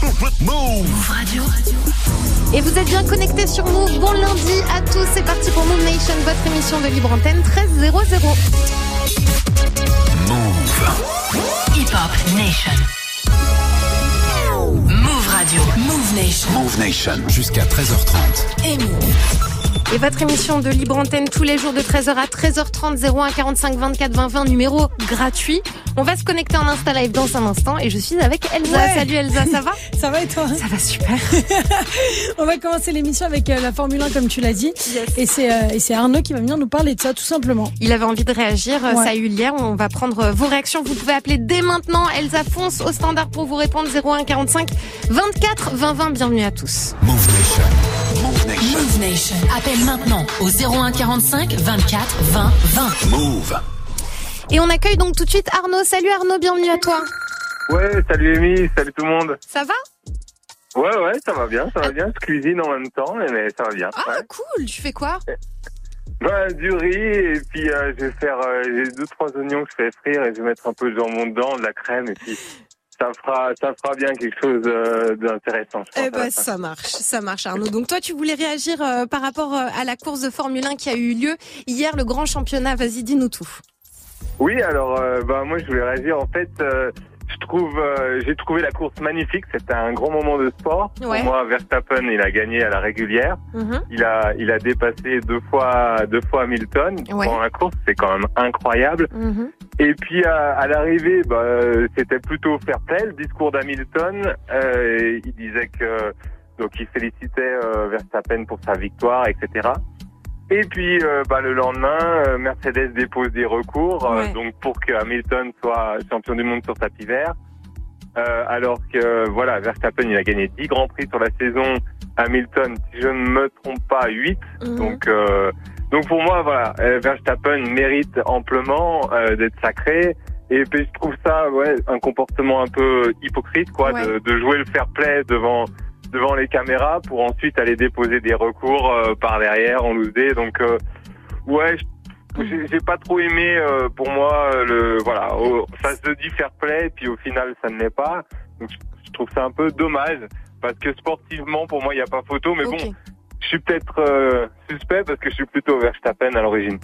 Move Radio. Et vous êtes bien connectés sur Move. Bon lundi à tous. C'est parti pour Move Nation, votre émission de libre antenne 13.00. Move. Hip Hop Nation. Move Radio. Move Nation. Move Nation. Jusqu'à 13h30. Et Move. Et votre émission de libre antenne tous les jours de 13h à 13h30 01 45 24 20 20 numéro gratuit. On va se connecter en Insta Live dans un instant et je suis avec Elsa. Ouais. Salut Elsa, ça va? Ça va et toi? Ça va super. On va commencer l'émission avec euh, la Formule 1 comme tu l'as dit. Et c'est euh, et c'est Arnaud qui va venir nous parler de ça tout simplement. Il avait envie de réagir, euh, Ouais. ça a eu lieu. On va prendre euh, vos réactions. Vous pouvez appeler dès maintenant. Elsa fonce au standard pour vous répondre 01 45 24 20 20. Bienvenue à tous. Move Nation. Move Nation. Appelle maintenant au 01 45 24 20 20. Move. Et on accueille donc tout de suite Arnaud. Salut Arnaud, bienvenue à toi. Ouais, salut Amy, salut tout le monde. Ça va? Ouais, ouais, ça va bien, ça va bien. Je cuisine en même temps, mais- ça va bien. Ah cool, tu fais quoi? Ouais, du riz, et puis euh, je vais faire, euh, j'ai deux, trois oignons que je fais frire, et je vais mettre un peu de jambon dedans, de la crème, et puis ça fera, ça fera bien quelque chose euh, d'intéressant. Eh ben ça marche, ça marche Arnaud. Donc toi tu voulais réagir euh, par rapport euh, à la course de Formule 1 qui a eu lieu hier, le grand championnat. Vas-y, dis-nous tout. Oui, alors, euh, bah, moi, je voulais réagir. En fait, euh, je trouve, euh, j'ai trouvé la course magnifique. C'était un grand moment de sport. Ouais. Pour moi, Verstappen, il a gagné à la régulière. Mhm. Il a, il a dépassé deux fois, deux fois Hamilton Ouais. pendant la course. C'est quand même incroyable. Mhm. Et puis à, à l'arrivée, bah, c'était plutôt fair play. Le discours d'Hamilton, euh, il disait que donc il félicitait euh, Verstappen pour sa victoire, etc. Et puis euh, bah, le lendemain, euh, Mercedes dépose des recours euh, donc pour que Hamilton soit champion du monde sur tapis vert. Euh, alors que voilà, Verstappen il a gagné 10 grands prix sur la saison. Hamilton, si je ne me trompe pas, 8. Mhm. Donc, euh, donc pour moi, voilà, Verstappen mérite amplement euh, d'être sacré. Et puis je trouve ça, ouais, un comportement un peu hypocrite, quoi, Ouais. de, de jouer le fair play devant devant les caméras pour ensuite aller déposer des recours euh, par derrière en loose. Donc, euh, ouais, je- j'ai pas trop aimé. euh, pour moi, le voilà, au- ça se dit fair play, puis au final, ça ne l'est pas. Donc, je, je trouve ça un peu dommage parce que sportivement, pour moi, il n'y a pas photo. Mais bon. Je suis peut-être euh, suspect parce que je suis plutôt Verstappen à l'origine.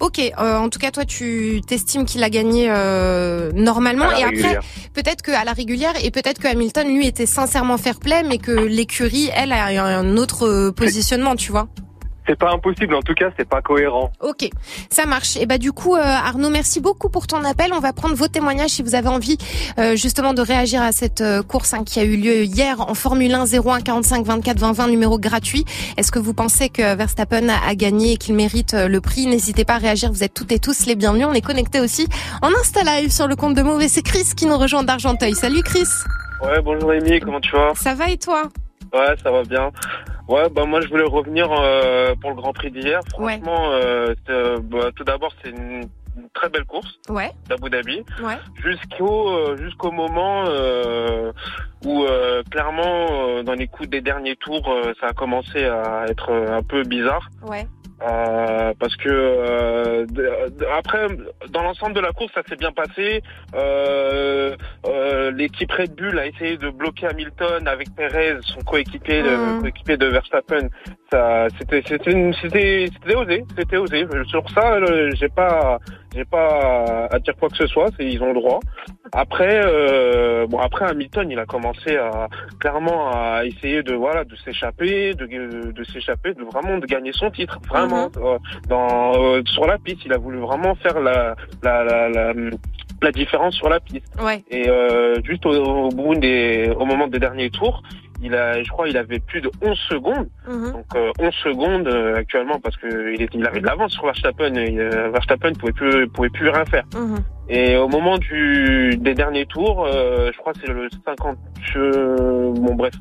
Ok, euh, en tout cas toi tu t'estimes qu'il a gagné euh, normalement et après peut-être que à la régulière et peut-être que Hamilton lui était sincèrement fair play mais que l'écurie elle a un autre euh, positionnement tu vois. C'est pas impossible, en tout cas, c'est pas cohérent. Ok, ça marche. Et bah du coup, euh, Arnaud, merci beaucoup pour ton appel. On va prendre vos témoignages si vous avez envie euh, justement de réagir à cette euh, course hein, qui a eu lieu hier en Formule 1 01 45 24 20 20 numéro gratuit. Est-ce que vous pensez que Verstappen a, a gagné et qu'il mérite euh, le prix? N'hésitez pas à réagir. Vous êtes toutes et tous les bienvenus. On est connectés aussi en Insta Live sur le compte de Mauve et c'est Chris qui nous rejoint d'Argenteuil. Salut Chris. Ouais, bonjour Amy, comment tu vas? Ça va et toi? Ouais, ça va bien. Ouais, bah moi je voulais revenir euh, pour le Grand Prix d'hier. Franchement, euh, euh, bah, tout d'abord c'est une, très belle course Ouais, d'Abu Dhabi ouais. jusqu'au euh, jusqu'au moment euh, où euh, clairement euh, dans les coups des derniers tours euh, ça a commencé à être un peu bizarre. Ouais. Euh, parce que euh, après dans l'ensemble de la course ça s'est bien passé. Euh, euh, l'équipe Red Bull a essayé de bloquer Hamilton avec Perez son coéquipier de, coéquipier de Verstappen. Ça c'était osé c'était osé. Sur ça j'ai pas j'ai pas à dire quoi que ce soit c'est ils ont le droit. Après euh, bon après Hamilton il a commencé à clairement à essayer de voilà de s'échapper de, de s'échapper de vraiment de gagner son titre vraiment Euh, dans euh, sur la piste. Il a voulu vraiment faire la la la, la, la différence sur la piste. Ouais. et euh, juste au, au bout des au moment des derniers tours il a je crois il avait plus de 11 secondes Mhm. donc euh, 11 secondes euh, actuellement parce que il, il avait de l'avance sur Verstappen et euh, Verstappen pouvait plus pouvait plus rien faire Mhm. et au moment du des derniers tours, euh, je crois que c'est le 50. euh, bon bref,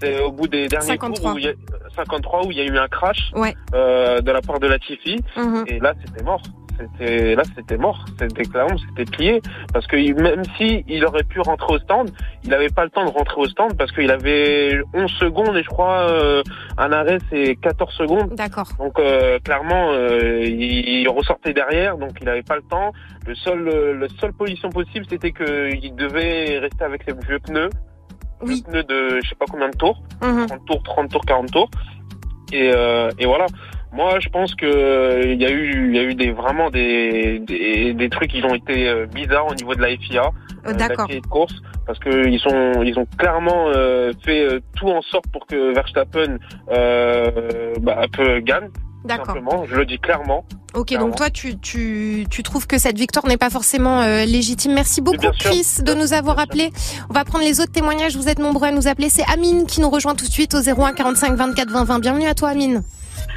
c'est au bout des derniers 53. tours où il y a 53 où il y a eu un crash Ouais. euh, de la part de la Tiffy Mhm. et là c'était mort. C'était là c'était mort. C'était clairement c'était plié parce que il- même si il aurait pu rentrer au stand, il n'avait pas le temps de rentrer au stand parce qu'il avait 11 secondes et je crois euh, un arrêt c'est 14 secondes. D'accord. Donc euh, clairement, euh, il, il ressortait derrière, donc il n'avait pas le temps. Le seul, euh, la seule position possible, c'était qu'il devait rester avec ses vieux pneus. Oui. Deux pneus de je sais pas combien de tours, Mhm. 30 tours, 30 tours, 40 tours. Et, euh, et voilà. Moi, je pense que euh, il y a eu, il y a eu des vraiment des, des, des trucs qui ont été euh, bizarres au niveau de la FIA, Euh, la D'accord. De course, parce que ils sont, ils ont clairement euh, fait tout en sorte pour que Verstappen euh, bah, peu gagne. D'accord. Simplement, je le dis clairement. Ok, Clairement. donc toi, tu, tu, tu trouves que cette victoire n'est pas forcément euh, légitime. Merci beaucoup. Chris, de nous avoir appelés. On va prendre les autres témoignages. Vous êtes nombreux à nous appeler. C'est Amine qui nous rejoint tout de suite au 01 45 24 20 20. Bienvenue à toi, Amine.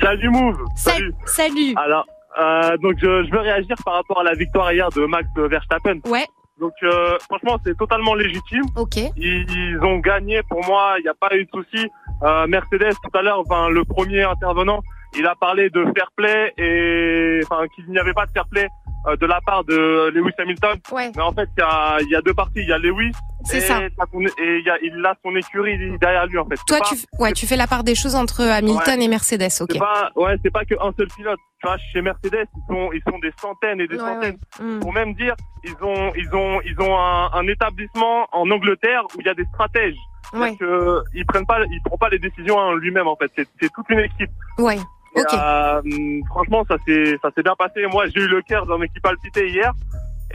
Salut Move Salut. Salut. Alors, euh, donc je, je veux réagir par rapport à la victoire hier de Max Verstappen. Ouais, Donc euh, franchement, c'est totalement légitime. ok. Ils, ils ont gagné pour moi, il n'y a pas eu de souci. Euh, Mercedes tout à l'heure, enfin le premier intervenant, il a parlé de fair play et enfin qu'il n'y avait pas de fair play de la part de Lewis Hamilton. Ouais, Mais en fait, il y a, y a deux parties. Il y a Lewis c'est ça. et il, y a, il a son écurie derrière lui en fait. Toi, pas- tu, ouais, tu fais la part des choses entre Hamilton et Mercedes, ok. C'est pas, ouais, c'est pas qu'un seul pilote. Tu vois, chez Mercedes, ils sont, ils sont des centaines et des Ouais, centaines. Hmm. Pour même dire, ils ont, ils ont, ils ont un, un établissement en Angleterre où il y a des stratèges. Ouais, Que ils prennent pas, ils prennent pas les décisions en lui-même en fait. C'est, c'est toute une équipe. ouais. Et, euh, franchement, ça s'est, ça s'est bien passé. Moi, j'ai eu le cœur d'un équipe palpité hier.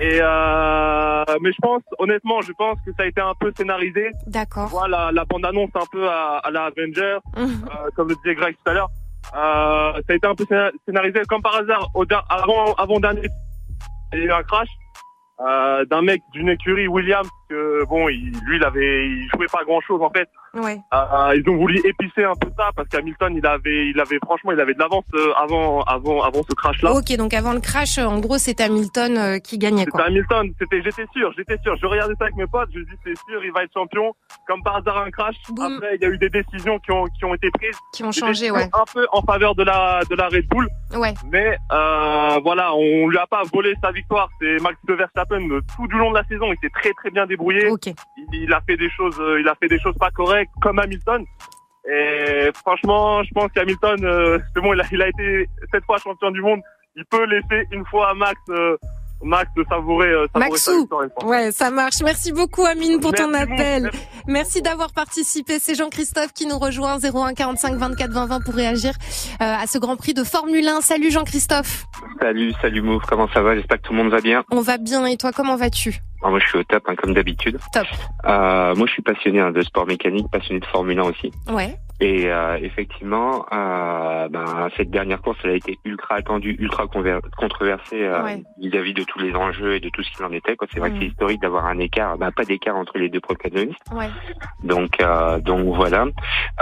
Et euh, mais je pense, honnêtement, je pense que ça a été un peu scénarisé. D'accord. Voilà, la bande annonce un peu à, à la Avenger Mhm. euh, comme le disait Greg tout à l'heure. Euh, ça a été un peu scéna- scénarisé comme par hasard. Au avant, avant dernier, il y a eu un crash euh, d'un mec d'une écurie Williams que bon, il, lui, il avait, il jouait pas grand chose en fait. Ouais. Euh, ils ont voulu épicer un peu ça parce qu'Hamilton, il avait, il avait franchement, il avait de l'avance euh, avant, avant, avant ce crash là. Ok, donc avant le crash, en gros, c'était Hamilton euh, qui gagnait, C'était quoi. Hamilton, c'était, j'étais sûr, j'étais sûr. Je regardais ça avec mes potes, je dis c'est sûr, il va être champion. Comme par hasard un crash. Boum. Après, il y a eu des décisions qui ont, qui ont été prises. Qui ont changé, ouais. Un peu en faveur de la, de la Red Bull. Ouais. Mais euh, voilà, on lui a pas volé sa victoire. C'est Max Verstappen tout du long de la saison. Il s'est très très bien Il, il a fait des choses, euh, il a fait des choses pas correctes comme Hamilton. Et franchement, je pense qu'Hamilton, euh, c'est bon, il a, il a été sept fois champion du monde. Il peut laisser une fois à Max, euh, Max de savourer, euh, savourer Maxou. sa. Ouais, ça marche. Merci beaucoup, Amine, pour ton Merci, appel. Merci. Merci d'avoir participé. C'est Jean-Christophe qui nous rejoint 01 45 24 20 20 pour réagir euh, à ce Grand Prix de Formule 1. Salut Jean-Christophe. Salut, salut Move, comment ça va? J'espère que tout le monde va bien. On va bien et toi, comment vas-tu? Alors, moi je suis au top, hein, comme d'habitude. Top. Euh, moi je suis passionné hein, de sport mécanique, passionné de Formule 1 aussi. Ouais. Et euh, effectivement, euh, ben, cette dernière course, elle a été ultra attendue, ultra controversée euh, Ouais. vis-à-vis de tous les enjeux et de tout ce qu'il en était. quoi. C'est vrai que c'est historique d'avoir un écart, ben, pas d'écart entre les deux protagonistes. Ouais. Donc, euh, donc voilà.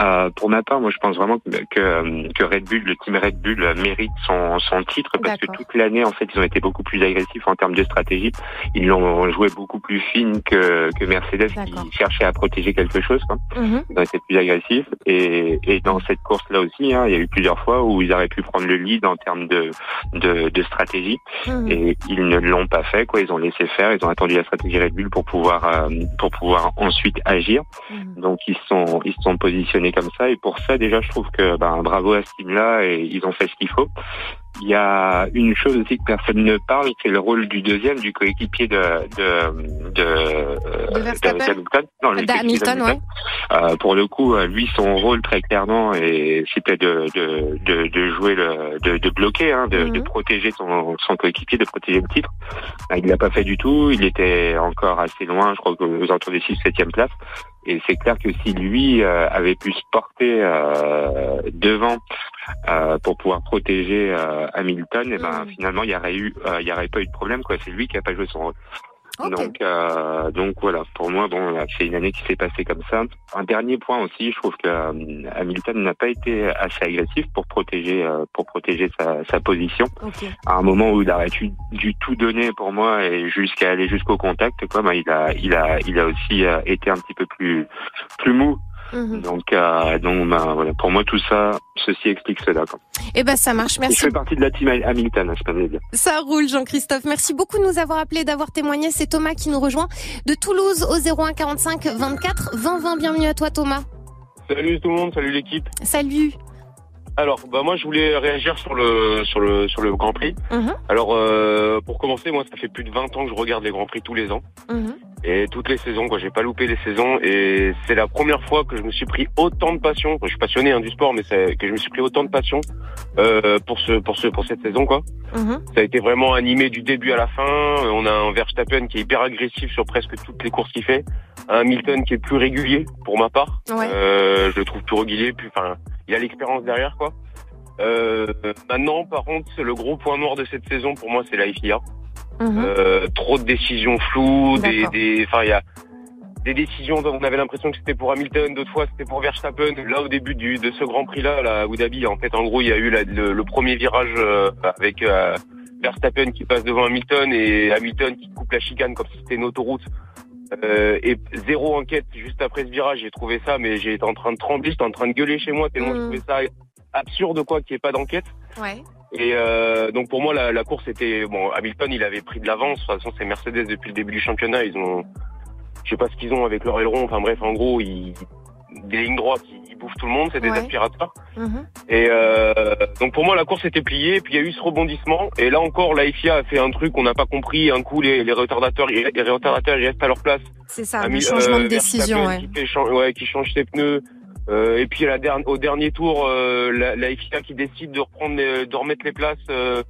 Euh, pour ma part, moi, je pense vraiment que, que, que Red Bull, le team Red Bull, mérite son, son titre parce que toute l'année, en fait, ils ont été beaucoup plus agressifs en termes de stratégie. Ils l'ont joué beaucoup plus fine que, que Mercedes qui cherchait à protéger quelque chose. Quoi. Mhm. Ils ont été plus agressifs. Et, et dans cette course-là aussi, hein, il y a eu plusieurs fois où ils auraient pu prendre le lead en termes de, de, de stratégie. Mhm. Et ils ne l'ont pas fait. Quoi. Ils ont laissé faire. Ils ont attendu la stratégie Red Bull pour pouvoir, euh, pour pouvoir ensuite agir. Mhm. Donc ils se sont ils sont positionnés comme ça et pour ça déjà je trouve que ben bravo à ce team là et ils ont fait ce qu'il faut. Il y a une chose aussi que personne ne parle, c'est le rôle du deuxième, du coéquipier de de de, euh, Verstappen d'Hamilton. Non, d'Hamilton. Euh, pour le coup, euh, lui, son rôle très clairement, et c'était de, de, de, de jouer le, de, de bloquer, hein, de, Mhm. de protéger son, son coéquipier, de protéger le titre. Euh, Il l'a pas fait du tout. Il était encore assez loin, je crois aux alentours des 6 7 places. Et c'est clair que si lui euh, avait pu se porter euh, devant euh, pour pouvoir protéger euh, Hamilton, et ben Mhm. finalement il y aurait eu, euh, il y aurait pas eu de problème quoi. C'est lui qui a pas joué son rôle. Donc, euh, donc voilà, pour moi, bon, c'est une année qui s'est passée comme ça. Un dernier point aussi, je trouve que euh, Hamilton n'a pas été assez agressif pour protéger, euh, pour protéger sa, sa position. Ok. À un moment où il aurait dû, dû tout donner pour moi et jusqu'à aller jusqu'au contact, quoi, ben, il a, il a, il a aussi euh, été un petit peu plus, plus mou. Mhm. Donc, euh, donc, ben, voilà, pour moi, tout ça, ceci explique cela. Quoi. Eh ben, ça marche. Et je Merci fais partie de la team Hamilton, hein, je peux le dire. Ça roule, Jean-Christophe. Merci beaucoup de nous avoir appelé, d'avoir témoigné. C'est Thomas qui nous rejoint de Toulouse au 01 45 24 20 20. Bienvenue à toi, Thomas. Salut tout le monde, salut l'équipe. Salut. Alors, bah moi je voulais réagir sur le sur le sur le Grand Prix. Mhm, Alors, euh, pour commencer, moi ça fait plus de 20 ans que je regarde les Grands Prix tous les ans. mhm. Et toutes les saisons, quoi. J'ai pas loupé les saisons. Et c'est la première fois que je me suis pris autant de passion. Je suis passionné hein, du sport, mais c'est que je me suis pris autant de passion euh, pour ce, pour ce, pour cette saison, quoi. Mhm. Ça a été vraiment animé du début à la fin. On a un Verstappen qui est hyper agressif sur presque toutes les courses qu'il fait. Un Hamilton qui est plus régulier pour ma part. Ouais. Euh, je le trouve plus régulier, plus, enfin, il a l'expérience derrière, quoi. Euh, maintenant, par contre, le gros point noir de cette saison pour moi, c'est la FIA. Mhm. Euh, trop de décisions floues, des, enfin, il y a des décisions dont on avait l'impression que c'était pour Hamilton, d'autres fois c'était pour Verstappen. Là, au début du, de ce Grand Prix-là, là, à Abu Dhabi, en fait, en gros, il y a eu la- le, le premier virage euh, avec euh, Verstappen qui passe devant Hamilton et Hamilton qui coupe la chicane comme si c'était une autoroute. Euh, et zéro enquête juste après ce virage, j'ai trouvé ça, mais j'ai été en train de trembler, j'étais en train de gueuler chez moi tellement Mm. je trouvais ça absurde quoi qu'il n'y ait pas d'enquête. Ouais. Et euh, donc pour moi la, la course était bon Hamilton il avait pris de l'avance. De toute façon c'est Mercedes depuis le début du championnat ils ont je sais pas ce qu'ils ont avec leur aileron. Enfin bref en gros ils des lignes droites ils, bouffent tout le monde c'est des Ouais. aspirateurs. Mhm. Et euh, donc pour moi la course était pliée puis il y a eu ce rebondissement et là encore la FIA a fait un truc qu'on n'a pas compris. Un coup les, les retardateurs ils- les retardateurs ils restent à leur place. C'est ça, le changement euh, de décision, Verstappen ouais. Qui, fait ouais, qui change ses pneus. Euh, et puis à la dernière, au dernier tour, euh, la, la FIA qui décide de reprendre, les- de remettre les places. euh,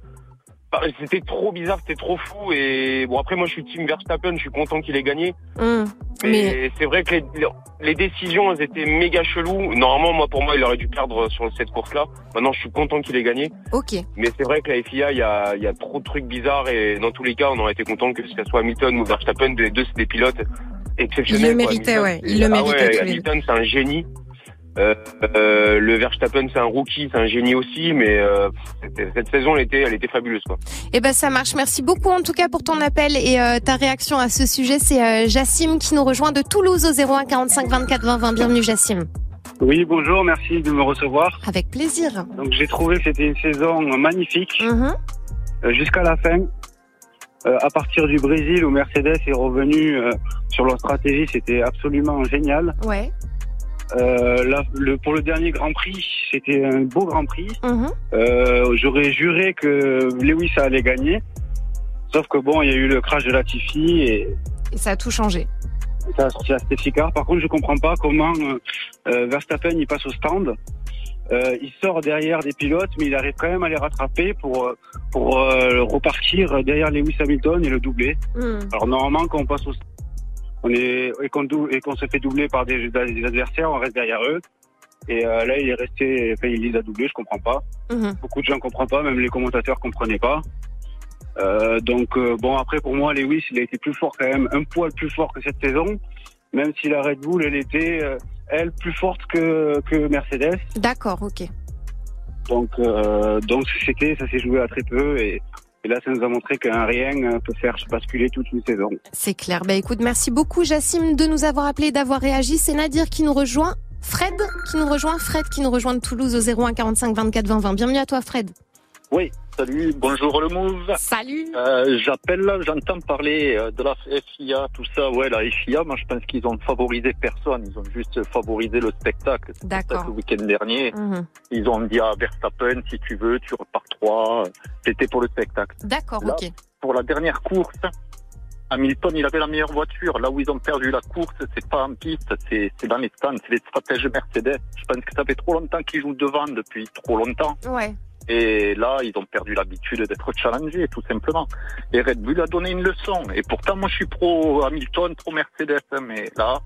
c'était trop bizarre, c'était trop fou. Et bon après moi je suis team Verstappen, je suis content qu'il ait gagné. Mhm. Mais, Mais c'est vrai que les, les décisions elles étaient méga cheloues. Normalement moi pour moi il aurait dû perdre sur cette course-là. Maintenant je suis content qu'il ait gagné. ok. Mais c'est vrai que la FIA, il y a, y a trop de trucs bizarres et dans tous les cas, on aurait été content que ce soit Hamilton ou Verstappen, les deux c'est des pilotes exceptionnels. Il le quoi. méritait, ouais. Il le ah méritait ouais. Hamilton, c'est un génie. Euh, euh, le Verstappen, c'est un rookie, c'est un génie aussi, mais euh, cette saison, elle était, elle était fabuleuse, quoi. Eh ben ça marche. Merci beaucoup en tout cas pour ton appel et euh, ta réaction à ce sujet. C'est euh, Jassim qui nous rejoint de Toulouse au 01 45 24 20 20. Bienvenue Jassim. Oui, bonjour, merci de me recevoir. Avec plaisir. Donc j'ai trouvé que c'était une saison magnifique euh, jusqu'à la fin. Euh, à partir du Brésil où Mercedes est revenu euh, sur leur stratégie, c'était absolument génial. Ouais. Euh, là, le, pour le dernier Grand Prix, c'était un beau Grand Prix. Mhm. Euh, J'aurais juré que Lewis allait gagner. Sauf que bon, il y a eu le crash de Latifi et Et ça a tout changé. ça a sorti à Stéphie Car. Par contre, je comprends pas comment euh, Verstappen il passe au stand. Il sort derrière des pilotes, mais il arrive quand même à les rattraper pour pour repartir derrière Lewis Hamilton et le doubler. Mhm. Alors normalement, quand on passe au on est et qu'on dou- et qu'on se fait doubler par des, des adversaires, on reste derrière eux. Et euh, là, il est resté, enfin, il les a doublés, je comprends pas. Mhm. Beaucoup de gens comprennent pas, même les commentateurs comprenaient pas. Euh, donc euh, bon, après pour moi, Lewis, il a été plus fort quand même, un poil plus fort que cette saison, même si la Red Bull, elle était elle plus forte que que Mercedes. D'accord, ok. Donc donc c'était, ça s'est joué à très peu et, et là, ça nous a montré qu'un rien euh, peut faire basculer toute une saison. C'est clair. Bah écoute, merci beaucoup Jassim de nous avoir appelé, d'avoir réagi. C'est Nadir qui nous rejoint. Fred qui nous rejoint. Fred qui nous rejoint de Toulouse au 01 45 24 20 20. Bienvenue à toi Fred. Oui, salut, bonjour le Move. Salut. Euh, J'appelle là, j'entends parler euh, de la FIA, tout ça. Ouais, la FIA, moi je pense qu'ils ont favorisé personne, ils ont juste favorisé le spectacle. D'accord. Le week-end dernier, Mhm. ils ont dit à Verstappen, si tu veux, tu repars trois. C'était pour le spectacle. D'accord, ok. Pour la dernière course, Hamilton, il avait la meilleure voiture. Là où ils ont perdu la course, c'est pas en piste, c'est c'est dans les stands, c'est les stratèges Mercedes. Je pense que ça fait trop longtemps qu'ils jouent devant depuis trop longtemps. Ouais. Et là, ils ont perdu l'habitude d'être challengés, tout simplement. Et Red Bull a donné une leçon. Et pourtant, moi, je suis pro Hamilton, pro Mercedes, hein, mais là,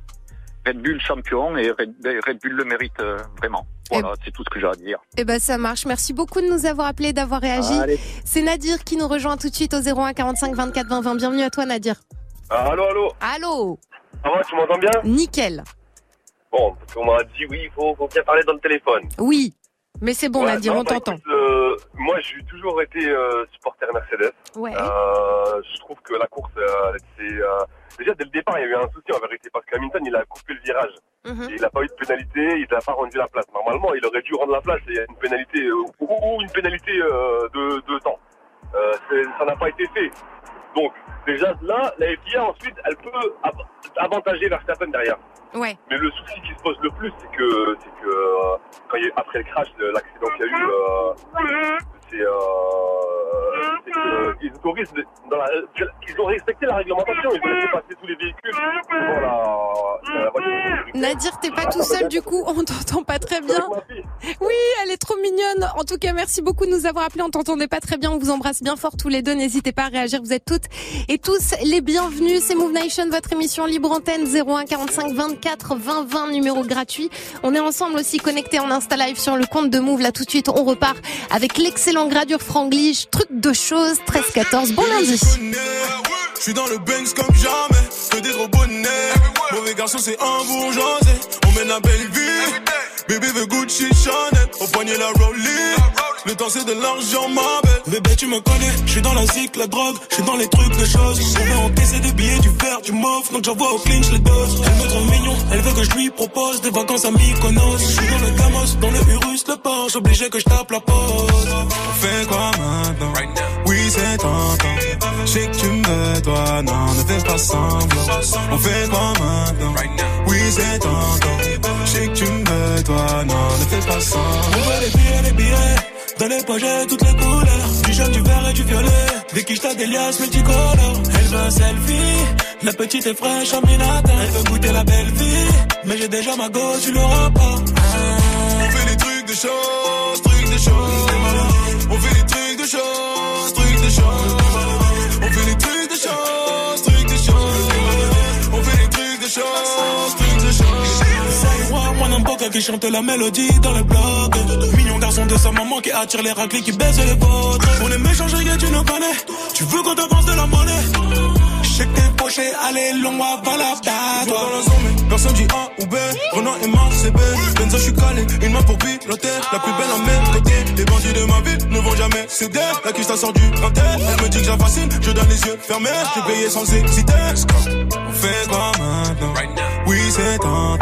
Red Bull champion et Red, Red Bull le mérite euh, vraiment. Voilà, c'est tout ce que j'ai à dire. Eh ben ça marche. Merci beaucoup de nous avoir appelé, d'avoir réagi. C'est Nadir qui nous rejoint tout de suite au 01 45 24 20 20. Bienvenue à toi Nadir. Ah, allô, allô Allô. Ah ouais, tu m'entends bien? Nickel. Bon, parce qu'on m'a dit oui, il faut, faut bien parler dans le téléphone. Oui. Mais c'est bon Ouais, Nadir, non, on bah, t'entend. écoute, euh, moi, j'ai toujours été euh, supporter Mercedes. Ouais. Euh, je trouve que la course, euh, c'est déjà dès le départ, il y a eu un souci en vérité parce qu'Hamilton, il a coupé le virage. Mhm. Et il n'a pas eu de pénalité, il n'a pas rendu la place. Normalement, il aurait dû rendre la place et il y a une pénalité ou, ou une pénalité de, de temps. C'est- ça n'a pas été fait. Donc déjà là, la FIA ensuite, elle peut av- avantager Verstappen derrière. Mais le souci qui se pose le plus, c'est que, c'est que euh, quand y a, après le crash, l'accident qu'il y a eu, euh, c'est, euh, c'est qu'ils autorisent de- dans la, qu'ils ont respecté la réglementation. Ils ont laissé passer tous les véhicules devant la, la voiture. Nadir, t'es pas tout seul du coup, on t'entend pas très bien. Oui, elle est trop mignonne. En tout cas, merci beaucoup de nous avoir appelés. On t'entendait pas très bien. On vous embrasse bien fort tous les deux. N'hésitez pas à réagir. Vous êtes toutes et tous les bienvenus. C'est Move Nation, votre émission libre antenne 01 45 24 20 20 numéro gratuit. On est ensemble aussi connectés en Insta Live sur le compte de Move. Là tout de suite, on repart avec l'excellent gradure franglish, truc de choses 13 14. Bon lundi. Je suis dans le Banks comme jamais, que des gros bonnets. Mauvais garçon, c'est un bourgeoisé. On mène la belle vie. Bébé veut Gucci Chanel, au poignet la Rollie. Le temps c'est de l'argent, ma belle. Bébé, tu me connais, je suis dans la zik, la drogue, je suis dans les trucs de choses. On veut encaisser des billets, du verre, du mauve, donc j'envoie au clinch les doses. Elle me trouve mignon, elle veut que je lui propose des vacances à Mykonos. Je suis dans le Camos, dans le Urus, le Porsche, obligé que je tape la pause. On fait quoi maintenant? Oui, c'est tentant. Je sais que tu me toi, non, ne fais pas semblant. On fait quoi maintenant? Oui, c'est tentant. Je sais que tu me toi, non, ne fais pas semblant. On veut les billets, les billets. Dans les poches, j'ai toutes les couleurs. Du jaune, du vert et du violet. Des quiches, t'as des liasses multicolores. Elle veut un selfie. La petite est fraîche en minata. Elle veut goûter la belle vie. Mais j'ai déjà ma go, tu l'auras pas. On fait des trucs de choses, trucs de choses. On fait des trucs de choses, trucs de choses. On fait des trucs de choses, trucs de choses. On fait des trucs de choses, trucs de choses. C'est moi, moi n'importe qui chante la mélodie dans le blog. De sa maman qui attire les raclés qui baissent les vôtres. On est méchants, que tu nous connais. Tu veux qu'on t'avance de la monnaie? Je que t'es poché, allez, long avant la bataille. dans la zone, personne dit A ou B. Renan et Mars, c'est B. Benzo, je suis calé, une main pour piloter. La plus belle en même côté. Les bandits de ma ville ne vont jamais céder. La quiche sort du printemps. Elle me dit que j'affascine, je donne les yeux fermés. J'ai payé sans exciter. On fait quoi maintenant? Oui, c'est tentant.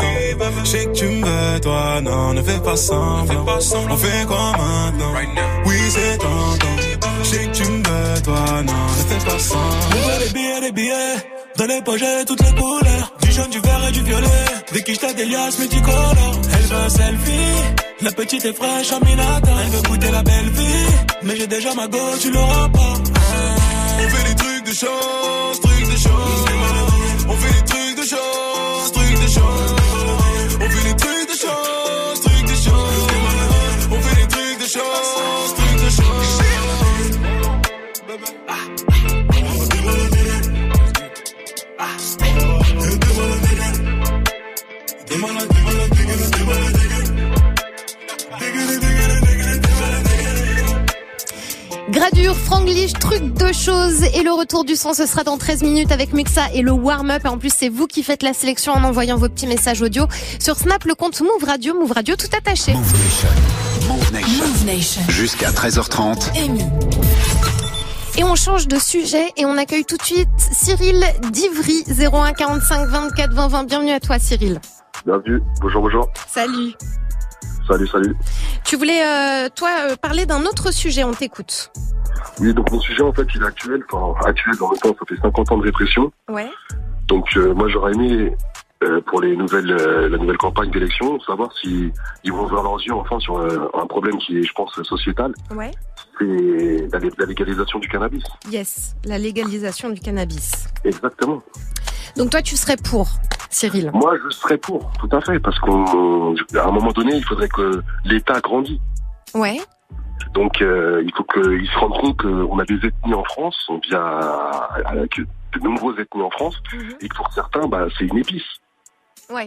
Je sais que tu me veux, toi, non, ne fais pas semblant. On fait quoi maintenant? Oui, c'est tentant. Je sais que tu me veux, toi, non, ne fais pas semblant. Les billets, les billets. Dans les poches, toutes les couleurs. Du jaune, du vert et du violet. Des quiches, t'as des liasses multicolores. Elle veut selfie. La petite est fraîche en minata. Elle veut goûter la belle vie. Mais j'ai déjà ma go, tu l'auras pas. On fait des trucs de choses, Gradure, franglish, truc de choses et le retour du son ce sera dans 13 minutes avec Muxa et le warm-up. Et en plus c'est vous qui faites la sélection en envoyant vos petits messages audio sur Snap le compte Move Radio, Move Radio tout attaché. Move Nation. Move Nation. Move Nation. Jusqu'à 13h30. Amy. Et on change de sujet et on accueille tout de suite Cyril d'Ivry 01 45 24 20 20. Bienvenue à toi Cyril. Bienvenue. Bonjour, bonjour. Salut. Salut, salut. Tu voulais euh, toi euh, parler d'un autre sujet, on t'écoute. Oui, donc mon sujet, en fait, il est actuel. Enfin, actuel, en même temps, ça fait 50 ans de répression. Ouais. Donc, euh, moi, j'aurais aimé, pour les nouvelles, la nouvelle campagne d'élection, savoir si ils vont ouvrir leurs yeux, enfin, sur un problème qui est, je pense, sociétal. Ouais. C'est la, la légalisation du cannabis. Yes, la légalisation du cannabis. Exactement. Donc toi tu serais pour Cyril. Moi, je serais pour, tout à fait, parce qu'à un moment donné, il faudrait que l'État grandisse. Ouais. Donc, euh, il faut qu'ils se rendent compte qu'on a des ethnies en France, on vient avec de nombreuses ethnies en France, et que pour certains, bah, c'est une épice. Ouais.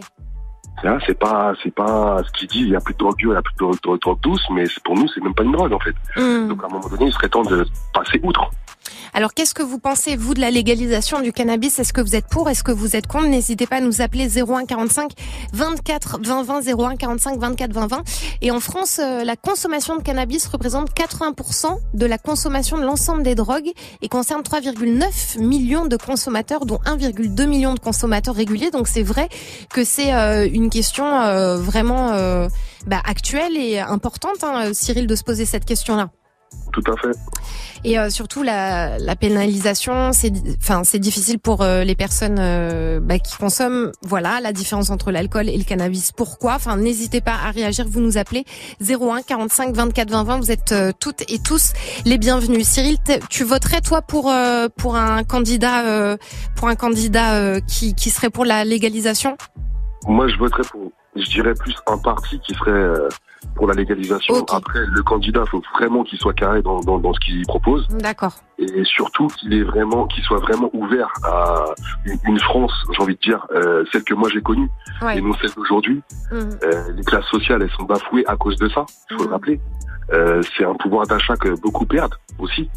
C'est pas, c'est pas ce qu'il dit. Il y a plus de drogue dure, il y a plus de drogue, douce, mais pour nous, c'est même pas une drogue en fait. Hmm. Donc, à un moment donné, il serait temps de passer outre. Alors qu'est-ce que vous pensez vous de la légalisation du cannabis? Est-ce que vous êtes pour? Est-ce que vous êtes contre? N'hésitez pas à nous appeler 01 45 24 20 20 01 45 24 20 20. Et en France, euh, la consommation de cannabis représente 80% de la consommation de l'ensemble des drogues et concerne 3,9 millions de consommateurs, dont 1,2 million de consommateurs réguliers. Donc c'est vrai que c'est euh, une question euh, vraiment bah, actuelle et importante, hein, Cyril, de se poser cette question-là. Tout à fait. Et euh, surtout la, la pénalisation, c'est enfin c'est difficile pour euh, les personnes euh, bah, qui consomment. Voilà la différence entre l'alcool et le cannabis. Pourquoi? Enfin n'hésitez pas à réagir. Vous nous appelez 01 45 24 20 20. Vous êtes toutes et tous les bienvenus. Cyril, tu voterais toi pour pour un candidat pour un candidat qui qui serait pour la légalisation? Moi, je voterais pour, je dirais plus un parti qui serait euh, pour la légalisation. Après, le candidat, faut vraiment qu'il soit carré dans, dans, dans ce qu'il propose. D'accord. Et surtout qu'il est vraiment, qu'il soit vraiment ouvert à une, une France, j'ai envie de dire, euh, celle que moi j'ai connue, Ouais. et non celle d'aujourd'hui. Mhm. Euh, les classes sociales, elles sont bafouées à cause de ça. Il faut le rappeler. Euh, c'est un pouvoir d'achat que beaucoup perdent aussi.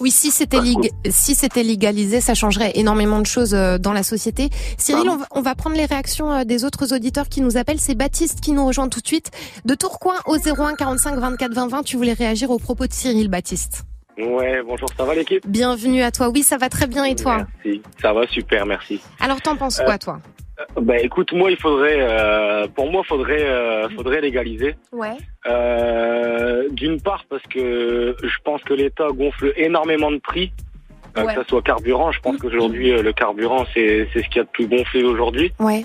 Oui, si c'était lig- si c'était légalisé, ça changerait énormément de choses euh, dans la société. Cyril, on va, on va prendre les réactions euh, des autres auditeurs qui nous appellent. C'est Baptiste qui nous rejoint tout de suite de Tourcoing au 01 45 24 20 20. Tu voulais réagir aux propos de Cyril, Baptiste. Ouais, bonjour, ça va l'équipe? Bienvenue à toi. Oui, ça va très bien et toi? Merci, ça va super, merci. Alors, t'en penses Euh, quoi, toi? Bah écoute, moi il faudrait, euh, pour moi faudrait, euh, faudrait légaliser. Ouais. Euh, D'une part parce que je pense que l'État gonfle énormément de prix, euh, Ouais. que ce soit carburant. Je pense qu'aujourd'hui euh, le carburant c'est c'est ce qui a de plus gonflé aujourd'hui. Ouais.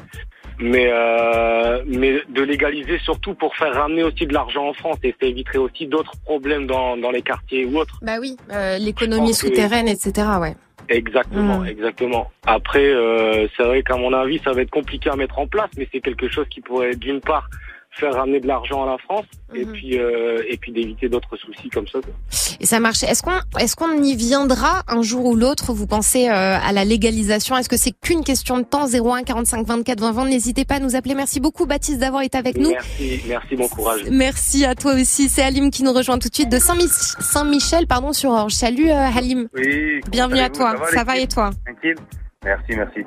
Mais euh, mais de légaliser surtout pour faire ramener aussi de l'argent en France et ça éviterait aussi d'autres problèmes dans dans les quartiers ou autres. Bah oui, euh, l'économie que- souterraine, etc. Ouais. Exactement, Mm. exactement. Après, euh, c'est vrai qu'à mon avis, ça va être compliqué à mettre en place, mais c'est quelque chose qui pourrait, d'une part, faire ramener de l'argent à la France, et Mhm. puis euh, et puis d'éviter d'autres soucis comme ça. Et ça marche. Est-ce qu'on est-ce qu'on y viendra un jour ou l'autre Vous pensez euh, à la légalisation? Est-ce que c'est qu'une question de temps? 01 45 24 20 20 N'hésitez pas à nous appeler. Merci beaucoup Baptiste d'avoir été avec nous. Merci, merci, bon courage. Merci à toi aussi. C'est Halim qui nous rejoint tout de suite de Saint-Mich- Saint-Michel, pardon, sur Orge. Salut euh, Halim. Oui. Bienvenue à toi. Ça Ça va, et toi? Tranquille? Merci, merci.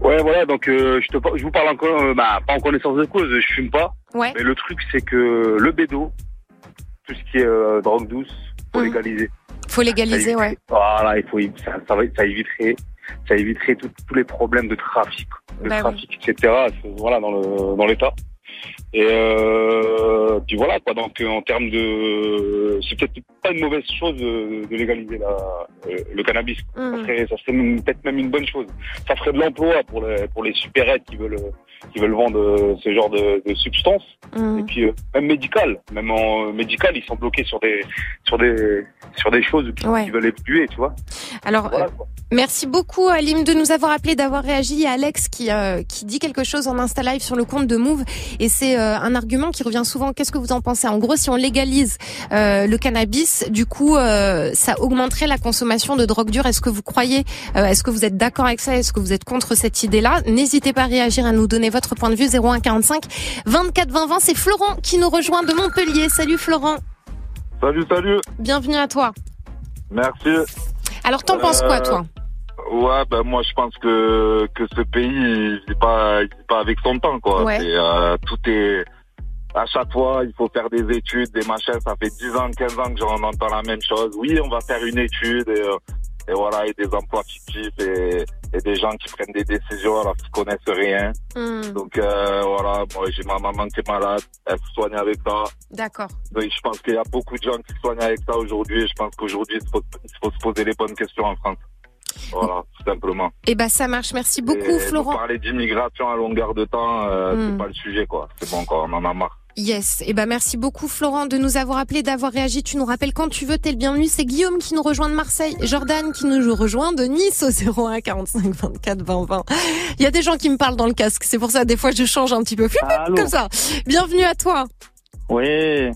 Ouais, voilà. Donc, euh, je, te, je vous parle encore, euh, bah, pas en connaissance de cause. Je fume pas. Ouais. Mais le truc, c'est que le bédo, tout ce qui est euh, drogue douce, faut Mhm. légaliser. Faut légaliser, ouais. Voilà, il faut, ça, ça, ça éviterait, ça éviterait tous les problèmes de trafic, de Bah oui. trafic, etc. Voilà, dans le, dans l'état. Et euh, puis voilà quoi. Donc euh, en termes de, c'est peut-être pas une mauvaise chose de, de légaliser la, euh, le cannabis. Ça serait, ça serait peut-être même une bonne chose. Ça ferait de l'emploi pour les pour les supérettes qui veulent qui veulent vendre euh, ce genre de, de substances. Mhm. Et puis euh, même médical, même en euh, médical, ils sont bloqués sur des sur des sur des choses qui, Ouais. qui veulent évoluer, tu vois. Alors, euh, merci beaucoup Alim de nous avoir appelé, d'avoir réagi. A Alex qui euh, qui dit quelque chose en Insta Live sur le compte de Move et c'est euh, un argument qui revient souvent. Qu'est-ce que vous en pensez? En gros, si on légalise euh, le cannabis, du coup, euh, ça augmenterait la consommation de drogue dure. Est-ce que vous croyez euh, Est-ce que vous êtes d'accord avec ça? Est-ce que vous êtes contre cette idée-là? N'hésitez pas à réagir, à nous donner votre point de vue. 0145 24 20 20. C'est Florent qui nous rejoint de Montpellier. Salut Florent. Salut, salut. Bienvenue à toi. Merci. Alors, t'en penses quoi, Euh, toi Ouais, ben moi je pense que que ce pays il vit pas il pas avec son temps quoi. Ouais. Euh, tout est à chaque fois il faut faire des études, des machins. Ça fait 10 ans, 15 ans que j'en entends la même chose. Oui, on va faire une étude et, euh, et voilà et des emplois fictifs et, et des gens qui prennent des décisions alors qu'ils connaissent rien. Hmm, Donc euh, voilà, moi j'ai ma maman qui est malade, elle se soigne avec ça. D'accord. Donc, je pense qu'il y a beaucoup de gens qui se soignent avec ça aujourd'hui et je pense qu'aujourd'hui il faut, il faut se poser les bonnes questions en France. Voilà, tout simplement. Eh ben, ça marche. Merci beaucoup, Et Florent. Parler d'immigration à longueur de temps, euh, Hmm. c'est pas le sujet quoi. C'est bon quoi, on en a marre. Yes. Eh ben, merci beaucoup, Florent, de nous avoir appelé, d'avoir réagi. Tu nous rappelles quand tu veux, t'es le bienvenu. C'est Guillaume qui nous rejoint de Marseille, Jordan qui nous rejoint de Nice au 01 45 24 20 20. Il y a des gens qui me parlent dans le casque. C'est pour ça, des fois, je change un petit peu. Flip, flip, Allô comme ça. Bienvenue à toi. Ouais.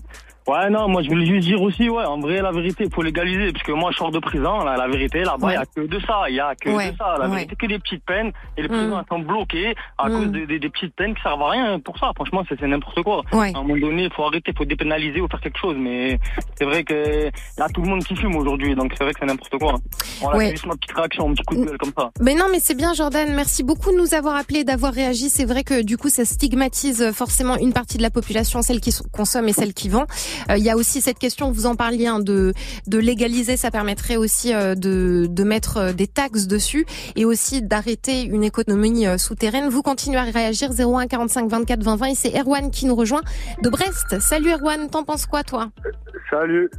Ouais, non, moi je voulais juste dire aussi, ouais, en vrai, la vérité, il faut légaliser, parce que moi je sors de prison, là, la vérité, là-bas, il Ouais. y a que de ça, il y a que Ouais, de ça, la ouais. vérité, que des petites peines, et les Mm. prisons elles sont bloquées à Mm. cause de- de- des petites peines qui servent à rien pour ça, franchement, c'est n'importe quoi. Ouais. À un moment donné, il faut arrêter, il faut dépénaliser ou faire quelque chose, mais c'est vrai que y a tout le monde qui fume aujourd'hui, donc c'est vrai que c'est n'importe quoi. Ouais. c'est juste ma petite réaction, un petit coup de gueule comme ça. Mais non, mais c'est bien, Jordan. Merci beaucoup de nous avoir appelé, d'avoir réagi. C'est vrai que du coup, ça stigmatise forcément une partie de la population, celle qui consomme et celle qui vend. Euh, Il y a aussi cette question, vous en parliez, hein, de de légaliser. Ça permettrait aussi euh, de de mettre euh, des taxes dessus et aussi d'arrêter une économie souterraine. Vous continuez à réagir 01 45 24 20 20 et c'est Erwan qui nous rejoint de Brest. Salut Erwan, t'en penses quoi toi? Salut.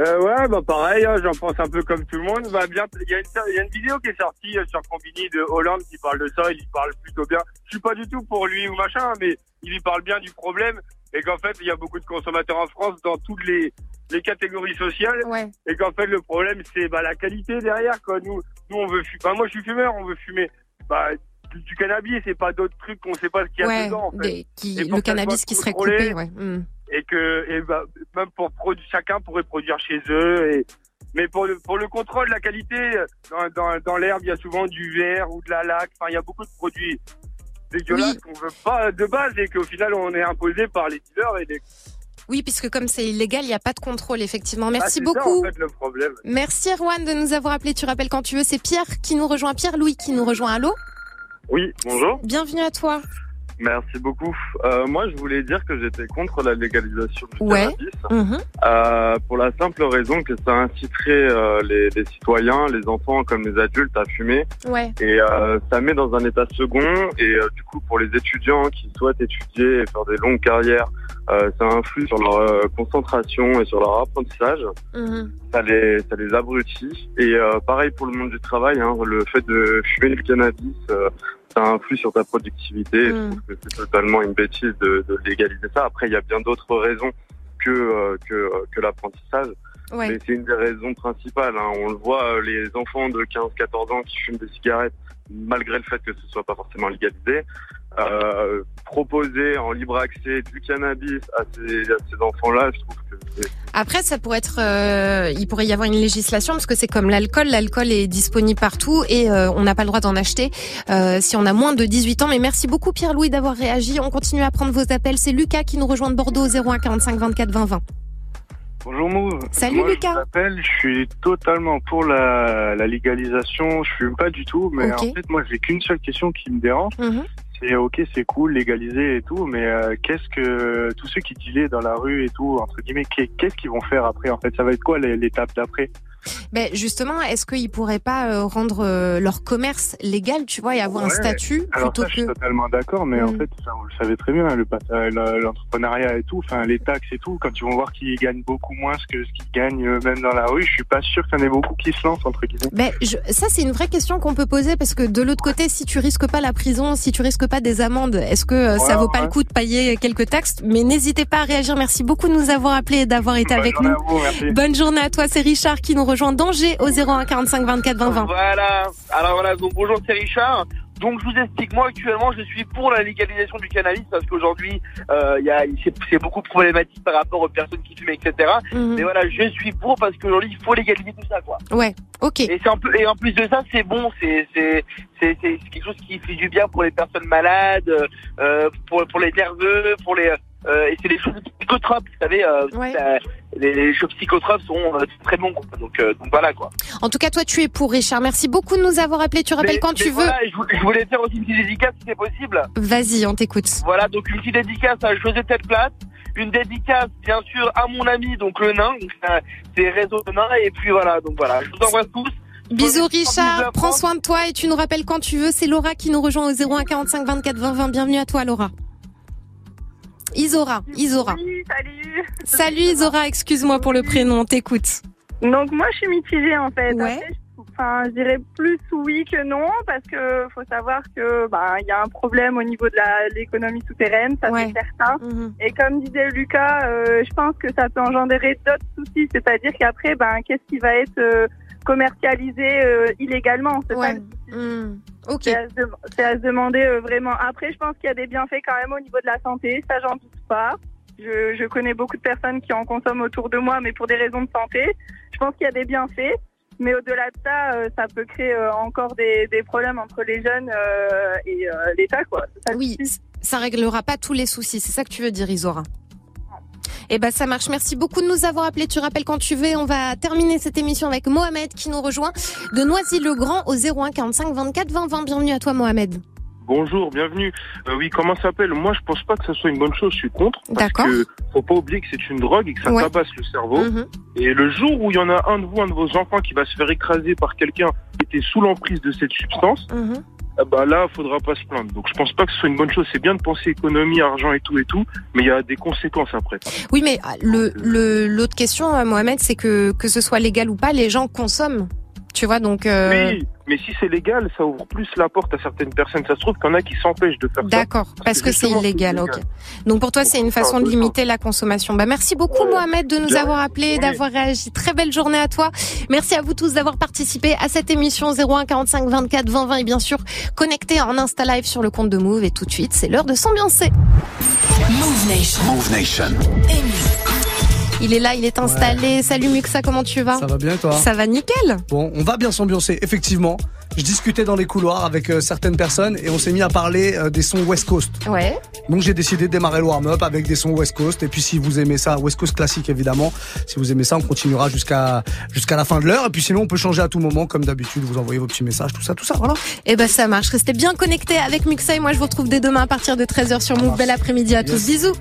Euh, ouais, bah pareil, hein, j'en pense un peu comme tout le monde. Bah, bien, il y, y a une vidéo qui est sortie sur Combini de Hollande qui parle de ça. Il y parle plutôt bien. Je suis pas du tout pour lui ou machin, mais il y parle bien du problème et qu'en fait il y a beaucoup de consommateurs en France dans toutes les les catégories sociales et qu'en fait le problème c'est bah la qualité derrière quoi. Nous nous on veut fumer. Bah, moi je suis fumeur, on veut fumer. Bah du, du cannabis et pas d'autres trucs qu'on sait pas ce qu'il y a Ouais, dedans. En fait. des- qui- le cannabis qui serait coupé, ouais. Hmm. et que et bah, même pour produire chacun pourrait produire chez eux et mais pour le pour le contrôle de la qualité dans dans, dans l'herbe il y a souvent du verre ou de la laque enfin il y a beaucoup de produits dégueulasses qu'on veut pas de base et qu'au final on est imposé par les dealers et les Oui, puisque comme c'est illégal, il n'y a pas de contrôle, effectivement. Merci Ah, beaucoup. ça, en fait, le problème. Merci Erwan de nous avoir appelé. Tu rappelles quand tu veux. C'est Pierre qui nous rejoint. Pierre-Louis qui nous rejoint. Allô? Oui, bonjour. Bienvenue à toi. Merci beaucoup. Euh, moi, je voulais dire que j'étais contre la légalisation du Ouais. cannabis. Mhm. Euh, pour la simple raison que ça inciterait euh, les, les citoyens, les enfants comme les adultes à fumer. Ouais. Et euh, ça met dans un état second. Et euh, du coup, pour les étudiants qui souhaitent étudier et faire des longues carrières, euh, ça influe sur leur euh, concentration et sur leur apprentissage. Mhm. Ça les, ça les abrutit. Et euh, pareil pour le monde du travail, hein, le fait de fumer du cannabis, euh, ça influe sur ta productivité. Je trouve que c'est totalement une bêtise de, de légaliser ça. Après, il y a bien d'autres raisons que euh, que, que l'apprentissage. Ouais. Mais c'est une des raisons principales. hein. On le voit, les enfants de 15-14 ans qui fument des cigarettes, malgré le fait que ce soit pas forcément légalisé, euh, proposer en libre accès du cannabis à ces, enfants-là, je trouve que Après, ça pourrait être, euh, il pourrait y avoir une législation parce que c'est comme l'alcool. L'alcool est disponible partout et euh, on n'a pas le droit d'en acheter euh, si on a moins de 18 ans. Mais merci beaucoup Pierre-Louis d'avoir réagi. On continue à prendre vos appels. C'est Lucas qui nous rejoint de Bordeaux au 01 45 24 20 20. Bonjour Mouv. Salut, Moi, Lucas. Je appelle, je suis totalement pour la, la légalisation. Je fume pas du tout, mais en fait moi j'ai qu'une seule question qui me dérange. Mhm. C'est ok, c'est cool, légaliser et tout, mais euh, qu'est-ce que tous ceux qui dealaient dans la rue et tout, entre guillemets, qu'est- qu'est-ce qu'ils vont faire après En fait, ça va être quoi l'étape d'après? Ben justement, est-ce qu'ils pourraient pas euh, rendre euh, leur commerce légal, tu vois, et avoir un statut Alors plutôt ça, je suis que totalement d'accord, mais en Mm. fait, enfin, vous le savez très bien, le pat- euh, le- l'entrepreneuriat et tout, enfin les taxes et tout, quand ils vont voir qu'ils gagnent beaucoup moins que ce qu'ils gagnent même dans la rue, je suis pas sûr qu'il y en ait beaucoup qui se lancent entre guillemets. Ben, je- ça c'est une vraie question qu'on peut poser parce que de l'autre côté, si tu risques pas la prison, si tu risques pas des amendes, est-ce que ça vaut pas ouais. le coup de payer quelques taxes? Mais n'hésitez pas à réagir. Merci beaucoup de nous avoir appelés et d'avoir été Bonne avec nous. vous. Bonne journée à toi. C'est Richard qui nous rejoint d'Angers au 01 45 24 20 20. Voilà. Alors voilà, donc bonjour, c'est Richard. Donc je vous explique, moi actuellement je suis pour la légalisation du cannabis parce qu'aujourd'hui euh, il y a c'est beaucoup problématique par rapport aux personnes qui fument etc. Mhm. Mais voilà, je suis pour parce qu'aujourd'hui il faut légaliser tout ça quoi. Ouais. Ok. Et un peu et en plus de ça c'est bon, c'est c'est quelque chose qui fait du bien pour les personnes malades, euh, pour pour les nerveux, pour les euh, et c'est des choses psychotropes, vous savez, euh, ça- les, choses psychotropes sont euh, très bons quoi. Donc euh, donc voilà quoi. En tout cas, toi, tu es pour Richard. Merci beaucoup de nous avoir appelés. Tu rappelles Mais- quand mais tu veux. je, vou- je voulais faire aussi une petite dédicace si c'est possible. Vas-y, on t'écoute. Voilà, donc une petite dédicace à José Tête-Place. Une dédicace, bien sûr, à mon ami, donc le nain. C'est- c'est Réseau de Nain. Et puis voilà, donc voilà, je vous embrasse tous. Bisous Richard, prends soin de toi et tu nous rappelles quand tu veux. C'est Laura qui nous rejoint au 01 45 24 20 20. Bienvenue à toi Laura. Isora, Isora. salut. Salut Isora, excuse-moi pour le prénom, on t'écoute. Donc moi je suis mitigée en fait. Après, je- Enfin, je dirais plus oui que non parce que faut savoir que bah il y a un problème au niveau de la- l'économie souterraine, ça c'est certain. Mhm. Et comme disait Lucas, euh, je pense que ça peut engendrer d'autres soucis, c'est-à-dire qu'après ben qu'est-ce qui va être euh, commercialisé euh, illégalement, c'est ça le Hmm. C'est à, se à demander euh, vraiment. Après, je pense qu'il y a des bienfaits quand même au niveau de la santé, ça j'en doute pas. Je, je connais beaucoup de personnes qui en consomment autour de moi, mais pour des raisons de santé. Je pense qu'il y a des bienfaits, mais au-delà de ça, euh, ça peut créer euh, encore des, des problèmes entre les jeunes et l'État, quoi. Ça Oui, ça réglera pas tous les soucis, c'est ça que tu veux dire Isora? Eh ben ça marche. Merci beaucoup de nous avoir appelés. Tu rappelles quand tu veux. On va terminer cette émission avec Mohamed qui nous rejoint de Noisy-le-Grand au 01 45 24 20 20. Bienvenue à toi Mohamed. Bonjour, bienvenue. Euh, oui, comment ça s'appelle? Moi, je pense pas que ça soit une bonne chose. Je suis contre. Parce que faut pas oublier que c'est une drogue et que ça Ouais. tabasse le cerveau. Mhm. Et le jour où il y en a un de vous, un de vos enfants, qui va se faire écraser par quelqu'un qui était sous l'emprise de cette substance, Mhm. Bah là, faudra pas se plaindre. Donc je pense pas que ce soit une bonne chose. C'est bien de penser économie, argent et tout et tout, mais il y a des conséquences après. Oui, mais ah, le l'autre question, euh, Mohamed, c'est que que ce soit légal ou pas, les gens consomment. Tu vois, donc. euh, Oui, mais si c'est légal, ça ouvre plus la porte à certaines personnes. Ça se trouve qu'il y en a qui s'empêchent de faire ça. D'accord, parce que c'est illégal, ok. Donc pour toi, c'est une façon de limiter la consommation. Bah merci beaucoup Mohamed de nous Bien. avoir appelé, d'avoir réagi. Très belle journée à toi. Merci à vous tous d'avoir participé à cette émission 01 45 24 20 20 et bien sûr connecté en Insta Live sur le compte de Move et tout de suite, c'est l'heure de s'ambiancer. Move Nation. Move Nation. Il est là, il est installé. Salut Muxa, comment tu vas Ça va bien et toi Ça va nickel. Bon, on va bien s'ambiancer, effectivement. Je discutais dans les couloirs avec euh, certaines personnes et on s'est mis à parler euh, des sons West Coast. Ouais. Donc j'ai décidé de démarrer le warm-up avec des sons West Coast. Et puis si vous aimez ça, West Coast classique évidemment. Si vous aimez ça, on continuera jusqu'à jusqu'à la fin de l'heure. Et puis sinon, on peut changer à tout moment, comme d'habitude. Vous envoyez vos petits messages, tout ça, tout ça. Voilà. Eh ben ça marche. Restez bien connectés avec Muxa et moi je vous retrouve dès demain à partir de 13h sur Move. Bel après-midi à tous. Bisous.